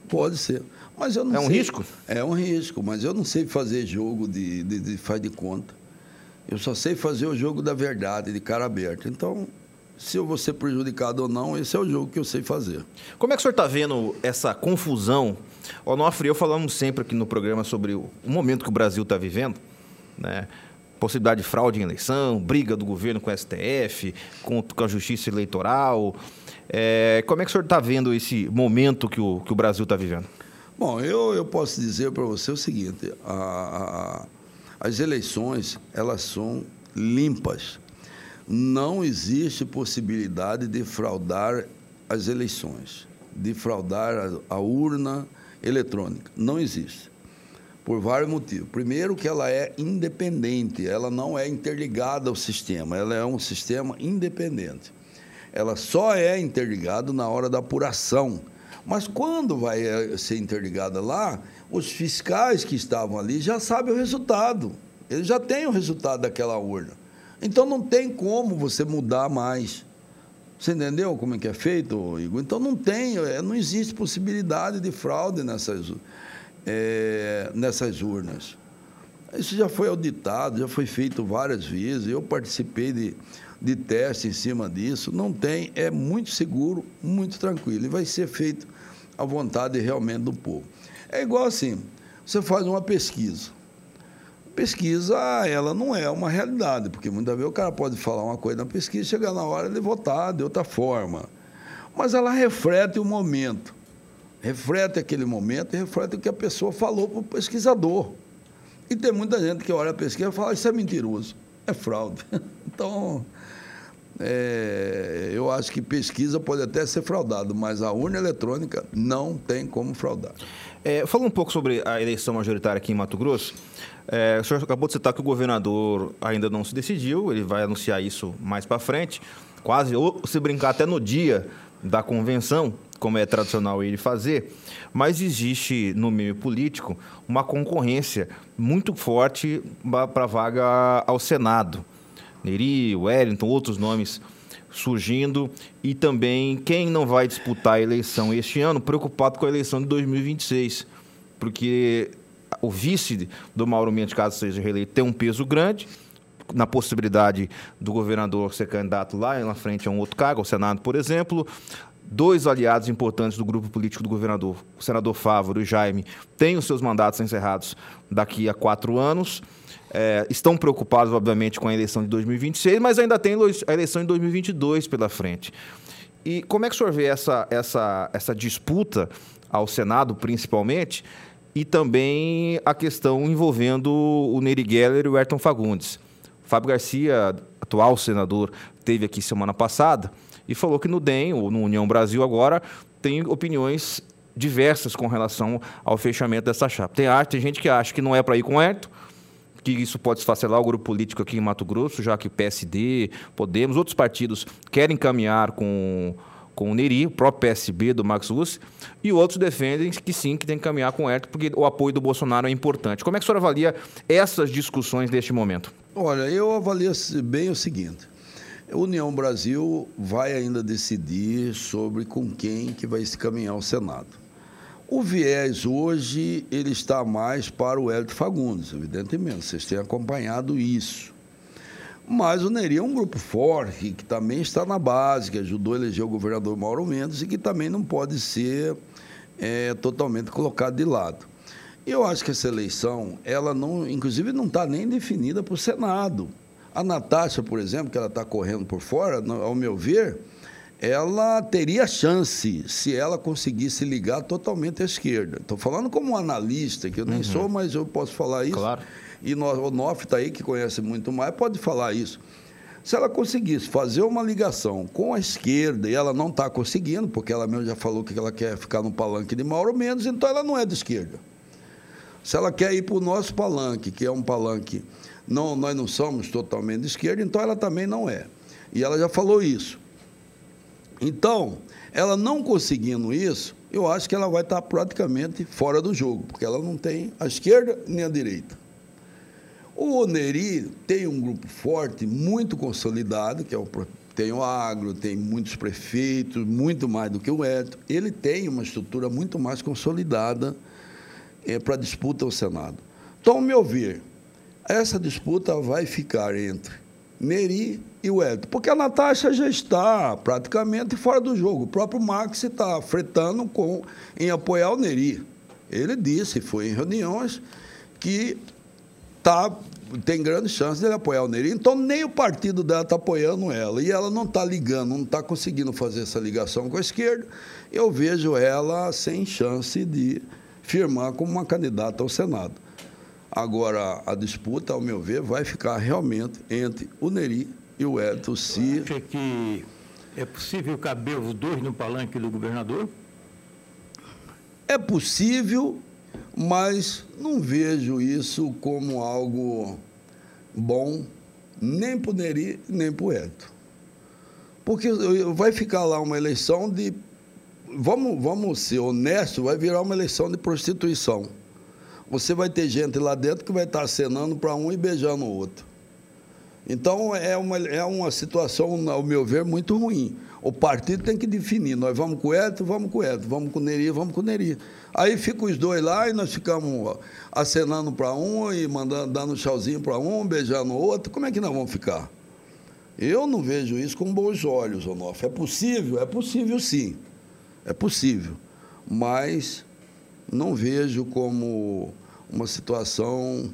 Pode ser. Mas eu não é um sei, risco? É um risco, mas eu não sei fazer jogo de, de, de faz de conta. Eu só sei fazer o jogo da verdade, de cara aberta. Então, se eu vou ser prejudicado ou não, esse é o jogo que eu sei fazer. Como é que o senhor está vendo essa confusão? Onofre e eu falamos sempre aqui no programa sobre o momento que o Brasil está vivendo, né? possibilidade de fraude em eleição, briga do governo com o STF, com, com a justiça eleitoral. É, como é que o senhor está vendo esse momento que o, que o Brasil está vivendo? Bom, eu, eu posso dizer para você o seguinte: a, a, as eleições elas são limpas não existe possibilidade de fraudar as eleições, de fraudar a, a urna eletrônica. Não existe. Por vários motivos. Primeiro, que ela é independente, ela não é interligada ao sistema, ela é um sistema independente. Ela só é interligada na hora da apuração. Mas quando vai eh, ser interligada lá, os fiscais que estavam ali já sabem o resultado. Eles já têm o resultado daquela urna. Então não tem como você mudar mais. Você entendeu como é que é feito, Igor? Então não tem, é, não existe possibilidade de fraude nessas, é, nessas urnas. Isso já foi auditado, já foi feito várias vezes. Eu participei de, de teste em cima disso. Não tem, é muito seguro, muito tranquilo. E vai ser feito à vontade realmente do povo. É igual assim, você faz uma pesquisa. Pesquisa, ela não é uma realidade, porque muitas vezes o cara pode falar uma coisa na pesquisa, chegar na hora de votar de outra forma. Mas ela reflete o momento reflete aquele momento e reflete o que a pessoa falou para o pesquisador. E tem muita gente que olha a pesquisa e fala, isso é mentiroso, é fraude. [LAUGHS] Então, é, eu acho que pesquisa pode até ser fraudado, mas a urna eletrônica não tem como fraudar. É, um pouco sobre a eleição majoritária aqui em Mato Grosso, é, o senhor acabou de citar que o governador ainda não se decidiu, ele vai anunciar isso mais para frente, quase, ou se brincar até no dia da convenção, como é tradicional ele fazer, mas existe no meio político uma concorrência muito forte para a vaga ao Senado. Neri, Wellington, outros nomes surgindo e também quem não vai disputar a eleição este ano, preocupado com a eleição de 2026, porque o vice do Mauro Mendes, caso seja reeleito, tem um peso grande na possibilidade do governador ser candidato lá na frente a um outro cargo, ao Senado, por exemplo dois aliados importantes do grupo político do governador, o senador Fávaro e Jaime, têm os seus mandatos encerrados daqui a quatro anos. É, estão preocupados, obviamente, com a eleição de 2026, mas ainda tem a eleição de 2022 pela frente. E como é que o senhor vê essa, essa, essa disputa ao Senado, principalmente, e também a questão envolvendo o Neri Geller e o Ayrton Fagundes? Fábio Garcia, atual senador, teve aqui semana passada e falou que no DEM, ou no União Brasil agora, tem opiniões diversas com relação ao fechamento dessa chapa. Tem, tem gente que acha que não é para ir com o Herto, que isso pode esfacelar o grupo político aqui em Mato Grosso, já que PSD, Podemos, outros partidos querem caminhar com, com o Neri, o próprio PSB do Max Russo, e outros defendem que sim, que tem que caminhar com o Herto, porque o apoio do Bolsonaro é importante. Como é que o senhor avalia essas discussões neste momento? Olha, eu avalio bem o seguinte. A União Brasil vai ainda decidir sobre com quem que vai se caminhar o Senado. O viés hoje ele está mais para o Hélio Fagundes, evidentemente, vocês têm acompanhado isso. Mas o Neri é um grupo forte, que também está na base, que ajudou a eleger o governador Mauro Mendes e que também não pode ser é, totalmente colocado de lado. Eu acho que essa eleição, ela não, inclusive não está nem definida para o Senado. A Natasha, por exemplo, que ela está correndo por fora, ao meu ver, ela teria chance se ela conseguisse ligar totalmente à esquerda. Estou falando como um analista, que eu nem uhum. sou, mas eu posso falar isso. Claro. E o Nof está aí, que conhece muito mais, pode falar isso. Se ela conseguisse fazer uma ligação com a esquerda, e ela não está conseguindo, porque ela mesmo já falou que ela quer ficar no palanque de Mauro Mendes, então ela não é de esquerda. Se ela quer ir para o nosso palanque, que é um palanque não, nós não somos totalmente de esquerda, então ela também não é. E ela já falou isso. Então, ela não conseguindo isso, eu acho que ela vai estar praticamente fora do jogo, porque ela não tem a esquerda nem a direita. O Oneri tem um grupo forte, muito consolidado, que é o tem o agro, tem muitos prefeitos, muito mais do que o Eto. Ele tem uma estrutura muito mais consolidada é, para disputa ao Senado. Então, ao meu ver, essa disputa vai ficar entre Neri e o Hélio, porque a Natasha já está praticamente fora do jogo. O próprio Max está fretando com, em apoiar o Neri. Ele disse, foi em reuniões, que tá, tem grande chance de ele apoiar o Neri. Então, nem o partido dela está apoiando ela. E ela não está ligando, não está conseguindo fazer essa ligação com a esquerda. Eu vejo ela sem chance de firmar como uma candidata ao Senado. Agora, a disputa, ao meu ver, vai ficar realmente entre o Neri e o Edson. Se... Acha que é possível caber os dois no palanque do governador? É possível, mas não vejo isso como algo bom nem para o Neri, nem para o Edson. Porque vai ficar lá uma eleição de. Vamos, vamos ser honestos, vai virar uma eleição de prostituição você vai ter gente lá dentro que vai estar acenando para um e beijando o outro. Então, é uma, é uma situação, ao meu ver, muito ruim. O partido tem que definir, nós vamos com o vamos com o vamos com o Neri, vamos com o Neri. Aí ficam os dois lá e nós ficamos acenando para um e mandando, dando um tchauzinho para um, beijando o outro. Como é que nós vamos ficar? Eu não vejo isso com bons olhos, Onofre. É possível? É possível sim. É possível. Mas não vejo como uma situação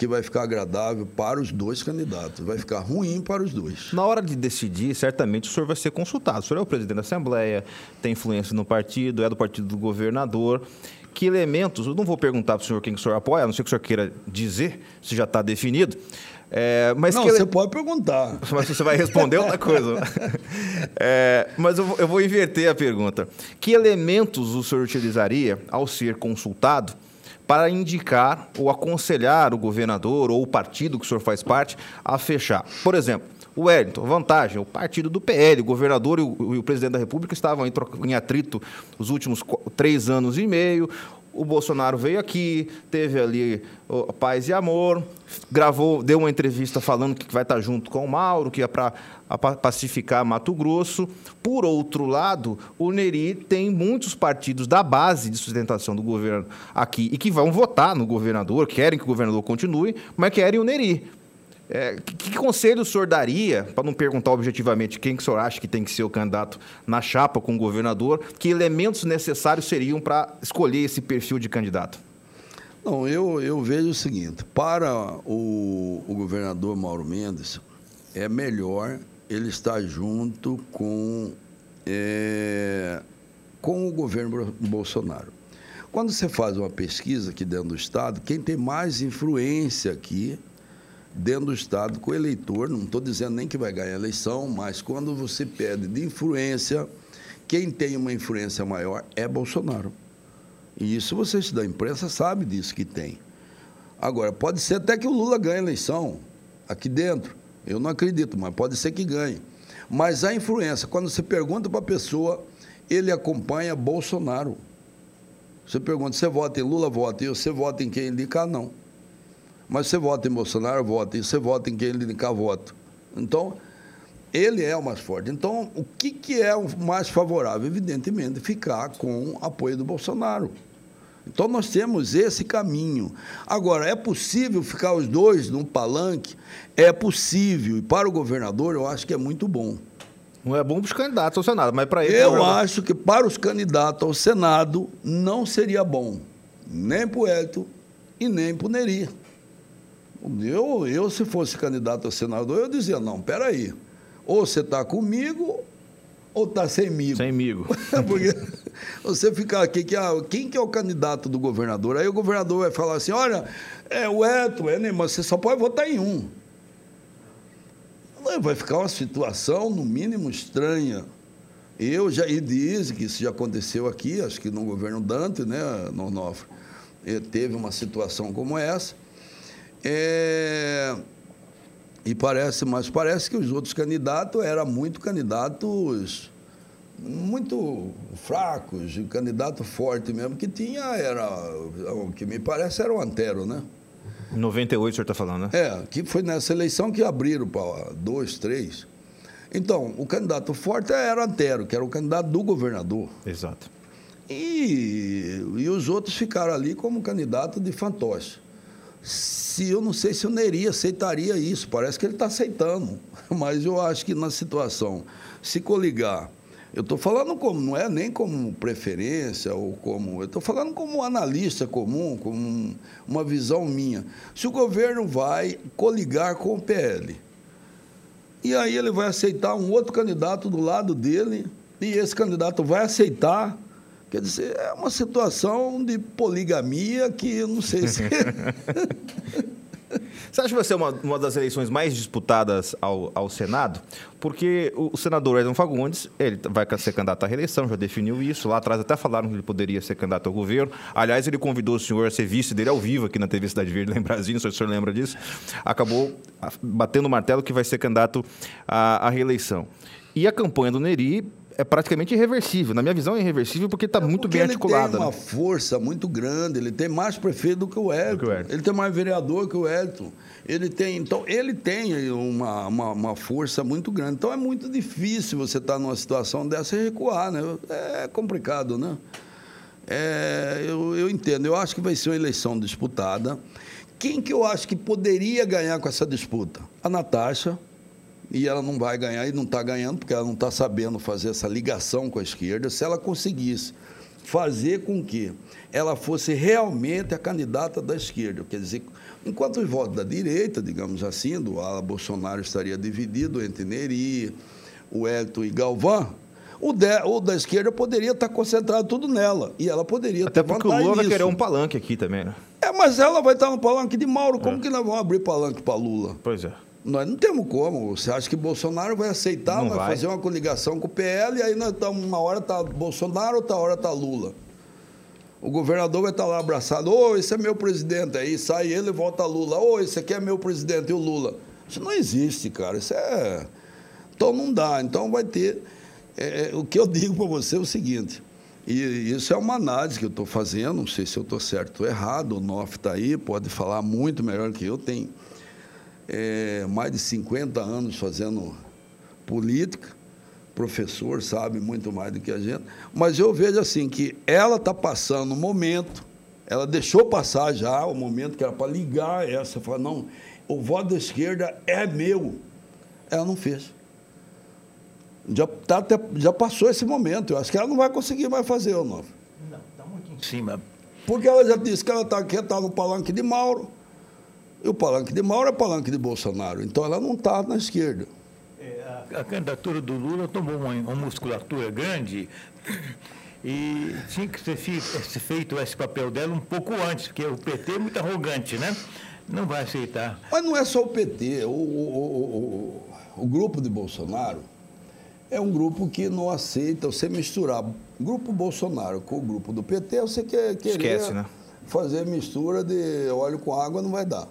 que vai ficar agradável para os dois candidatos. Vai ficar ruim para os dois. Na hora de decidir, certamente o senhor vai ser consultado. O senhor é o presidente da Assembleia, tem influência no partido, é do partido do governador. Que elementos, eu não vou perguntar para o senhor quem que o senhor apoia, a não ser que o senhor queira dizer, se já está definido. É, mas não, você pode perguntar. Mas você vai responder outra coisa. [LAUGHS] É, mas eu, eu vou inverter a pergunta. Que elementos o senhor utilizaria ao ser consultado para indicar ou aconselhar o governador ou o partido que o senhor faz parte a fechar? Por exemplo, o Wellington, vantagem, o partido do PL, o governador e o, e o presidente da República estavam em, em atrito os últimos três anos e meio. O Bolsonaro veio aqui, teve ali paz e amor, gravou, deu uma entrevista falando que vai estar junto com o Mauro, que é para pacificar Mato Grosso. Por outro lado, o Neri tem muitos partidos da base de sustentação do governo aqui e que vão votar no governador, querem que o governador continue, mas querem o Neri. É, que, que, conselho o senhor daria, para não perguntar objetivamente quem que o senhor acha que tem que ser o candidato na chapa com o governador, que elementos necessários seriam para escolher esse perfil de candidato? Não, eu, eu vejo o seguinte: para o, o governador Mauro Mendes, é melhor ele estar junto com, é, com o governo Bolsonaro. Quando você faz uma pesquisa aqui dentro do Estado, quem tem mais influência aqui dentro do Estado com o eleitor, não estou dizendo nem que vai ganhar a eleição, mas quando você pede de influência, quem tem uma influência maior é Bolsonaro. E isso vocês da imprensa sabem disso que tem. Agora, pode ser até que o Lula ganhe a eleição aqui dentro. Eu não acredito, mas pode ser que ganhe. Mas a influência, quando você pergunta para a pessoa, ele acompanha Bolsonaro. Você pergunta, você vota em Lula, vota. E você vota em quem indicar, não. Mas você vota em Bolsonaro, vota. E você vota em quem ele indicar, voto. Então, ele é o mais forte. Então, o que, que é o mais favorável? Evidentemente, ficar com o apoio do Bolsonaro. Então, nós temos esse caminho. Agora, é possível ficar os dois num palanque? É possível. E para o governador, eu acho que é muito bom. Não é bom para os candidatos ao Senado, mas para ele. Eu é acho que para os candidatos ao Senado não seria bom. Nem para o Hélito e nem para o Neri. Eu, eu, se fosse candidato a senador, eu dizia, não, peraí, ou você está comigo ou está semigo. Semigo. [LAUGHS] Porque você ficar aqui, que, ah, quem que é o candidato do governador? Aí o governador vai falar assim, olha, é o Eto, é Neymar, você só pode votar em um. Vai ficar uma situação, no mínimo, estranha. Eu já e diz que isso já aconteceu aqui, acho que no governo Dante, né, no Onofre, teve uma situação como essa. É, e parece, mas parece que os outros candidatos eram muito candidatos muito fracos, candidato forte mesmo, que tinha, era, o que me parece era o Antero, né? 98 o senhor está falando, né? É, que foi nessa eleição que abriram para dois, três. Então, o candidato forte era Antero, que era o candidato do governador. Exato. E, e os outros ficaram ali como candidato de fantoche se eu não sei se o Neri aceitaria isso. Parece que ele está aceitando. [LAUGHS] Mas eu acho que na situação, se coligar, eu estou falando como, não é nem como preferência ou como. Eu estou falando como analista comum, como uma visão minha. Se o governo vai coligar com o PL, e aí ele vai aceitar um outro candidato do lado dele, e esse candidato vai aceitar Quer dizer, é uma situação de poligamia que eu não sei se. [LAUGHS] Você acha que vai ser uma, uma das eleições mais disputadas ao, ao Senado? Porque o, o senador Edson Fagundes, ele vai ser candidato à reeleição, já definiu isso. Lá atrás até falaram que ele poderia ser candidato ao governo. Aliás, ele convidou o senhor a ser vice dele ao vivo aqui na TV Cidade Verde, [LAUGHS] lá em Brasília, se o senhor lembra disso. Acabou batendo o martelo que vai ser candidato à, à reeleição. E a campanha do Neri é praticamente irreversível. Na minha visão, é irreversível porque está é muito bem articulada. Ele tem uma né? força muito grande, ele tem mais prefeito do que o Elton. Ele tem mais vereador que o Elton. Ele tem, então, ele tem uma, uma, uma, força muito grande. Então é muito difícil você estar tá numa situação dessa e recuar, né? É complicado, né? É, eu, eu entendo, eu acho que vai ser uma eleição disputada. Quem que eu acho que poderia ganhar com essa disputa? A Natasha e ela não vai ganhar e não está ganhando porque ela não está sabendo fazer essa ligação com a esquerda. Se ela conseguisse fazer com que ela fosse realmente a candidata da esquerda, quer dizer, enquanto os votos da direita, digamos assim, do ala Bolsonaro estaria dividido entre Neri, o Hélito e Galvão, o, de, o da esquerda poderia estar concentrado tudo nela. E ela poderia Até ter porque o Lula vai querer um palanque aqui também, né? É, mas ela vai estar no palanque de Mauro. Como é. que nós vamos abrir palanque para Lula? Pois é. Nós não temos como. Você acha que Bolsonaro vai aceitar, vai, vai, fazer uma coligação com o PL e aí nós estamos, uma hora está Bolsonaro, outra hora está Lula. O governador vai estar lá abraçado, ô, oh, esse é meu presidente. Aí sai ele e volta Lula. Ô, oh, esse aqui é meu presidente, e o Lula. Isso não existe, cara. Isso é. Então não dá. Então vai ter. É, é o que eu digo para você é o seguinte. E isso é uma análise que eu estou fazendo, não sei se eu estou certo ou errado, o Nof está aí, pode falar muito melhor que eu, tem é, mais de 50 anos fazendo política, professor, sabe muito mais do que a gente, mas eu vejo assim que ela está passando um momento, ela deixou passar já o momento que era para ligar essa, falar, não, o voto da esquerda é meu. Ela não fez. Já, tá, já passou esse momento. Eu acho que ela não vai conseguir mais fazer o novo. Não, está muito em cima. Porque ela já disse que ela está aqui, está no palanque de Mauro. E o palanque de Mauro é palanque de Bolsonaro. Então ela não está na esquerda. É, a, a, candidatura do Lula tomou uma, uma musculatura grande e tinha que ser feito esse papel dela um pouco antes, porque o PT é muito arrogante, né? Não vai aceitar. Mas não é só o PT. O, o, o, o, o grupo de Bolsonaro é um grupo que não aceita você misturar o grupo Bolsonaro com o grupo do PT, você quer querer Esquece, né? fazer mistura de óleo com água, não vai dar.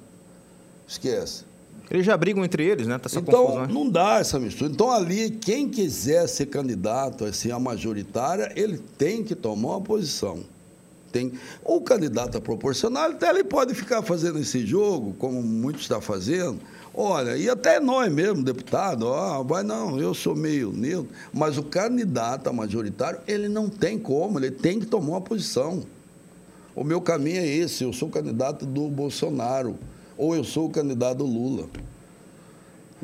Esquece. Eles já brigam entre eles, né? Tá essa então, confusão. não dá essa mistura. Então, ali, quem quiser ser candidato assim, a majoritária, ele tem que tomar uma posição. Tem, o candidato a proporcional, até ele pode ficar fazendo esse jogo, como muitos estão fazendo, Olha, e até nós mesmo, deputado, ó, vai não, eu sou meio neutro, mas o candidato a majoritário, ele não tem como, ele tem que tomar uma posição. O meu caminho é esse, eu sou candidato do Bolsonaro, ou eu sou o candidato Lula.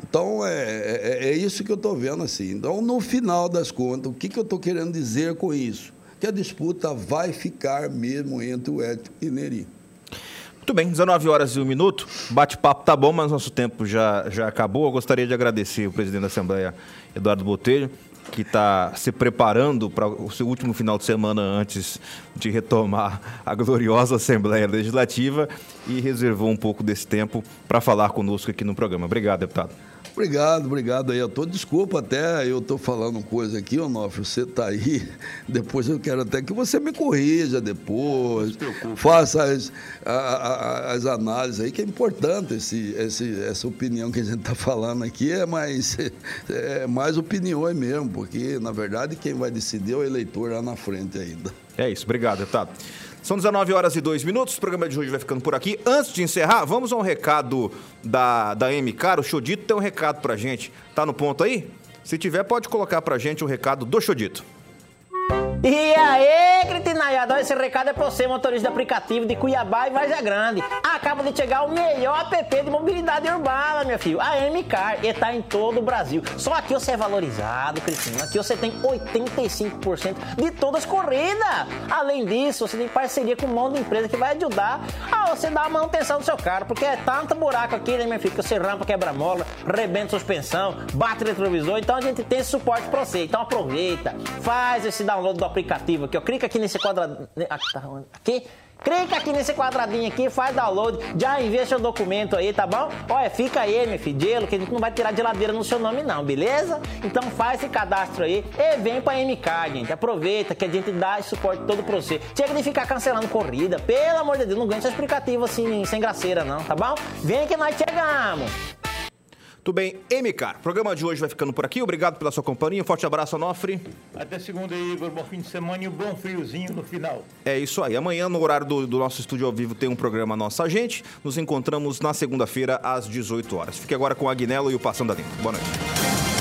Então, é, é, é isso que eu estou vendo assim. Então, no final das contas, o que, que eu estou querendo dizer com isso? Que a disputa vai ficar mesmo entre o Hélio e Neri. Muito bem, 19 horas e um minuto. Bate-papo tá bom, mas nosso tempo já, já acabou. Eu gostaria de agradecer o presidente da Assembleia, Eduardo Botelho, que está se preparando para o seu último final de semana antes de retomar a gloriosa Assembleia Legislativa e reservou um pouco desse tempo para falar conosco aqui no programa. Obrigado, deputado. Obrigado, obrigado aí a todos. Desculpa até eu estou falando coisa aqui, Onofre, você está aí. [LAUGHS] Depois eu quero até que você me corrija depois. Faça as, a, a, as análises aí, que é importante esse, esse, essa opinião que a gente está falando aqui, é mais, [LAUGHS] é mais opiniões mesmo, porque, na verdade, quem vai decidir é o eleitor lá na frente ainda. É isso, obrigado, deputado. São 19 horas e 2 minutos, o programa de hoje vai ficando por aqui. Antes de encerrar, vamos a um recado da, da MK. O Chodito tem um recado pra gente. Tá no ponto aí? Se tiver, pode colocar pra gente o um recado do Chodito. E aí, cretinaiada, esse recado é pra você, motorista de aplicativo de Cuiabá e Várzea Grande. Acaba de chegar o melhor app de mobilidade urbana, meu filho, a MCAR, e tá em todo o Brasil. Só aqui você é valorizado, Cristina, aqui você tem 85% de todas as corridas. Além disso, você tem parceria com um monte de empresa que vai ajudar a você dar a manutenção do seu carro, porque é tanto buraco aqui, né, meu filho, que você rampa, quebra-mola, rebenta suspensão, bate retrovisor, então a gente tem esse suporte pra você. Então aproveita, faz esse download do aplicativo aqui, ó. Clica aqui nesse quadradinho. Aqui, tá aqui. Clica aqui nesse quadradinho aqui, faz download, já envia seu documento aí, tá bom? Olha, fica aí, meu filho, gelo, que a gente não vai tirar geladeira no seu nome não, beleza? Então faz esse cadastro aí e vem pra MK, gente. Aproveita que a gente dá esse suporte todo pra você. Chega de ficar cancelando corrida, pelo amor de Deus, não ganha esse aplicativo assim, sem graceira não, tá bom? Vem que nós chegamos! Tudo bem, MK. O programa de hoje vai ficando por aqui. Obrigado pela sua companhia. Um forte abraço, Onofre. Até segunda, Igor. Bom fim de semana e um bom friozinho no final. É isso aí. Amanhã, no horário do, do nosso estúdio ao vivo, tem um programa Nossa Gente. Nos encontramos na segunda-feira, às 18 horas. Fique agora com o Agnello e o Passando a Limpo. Boa noite.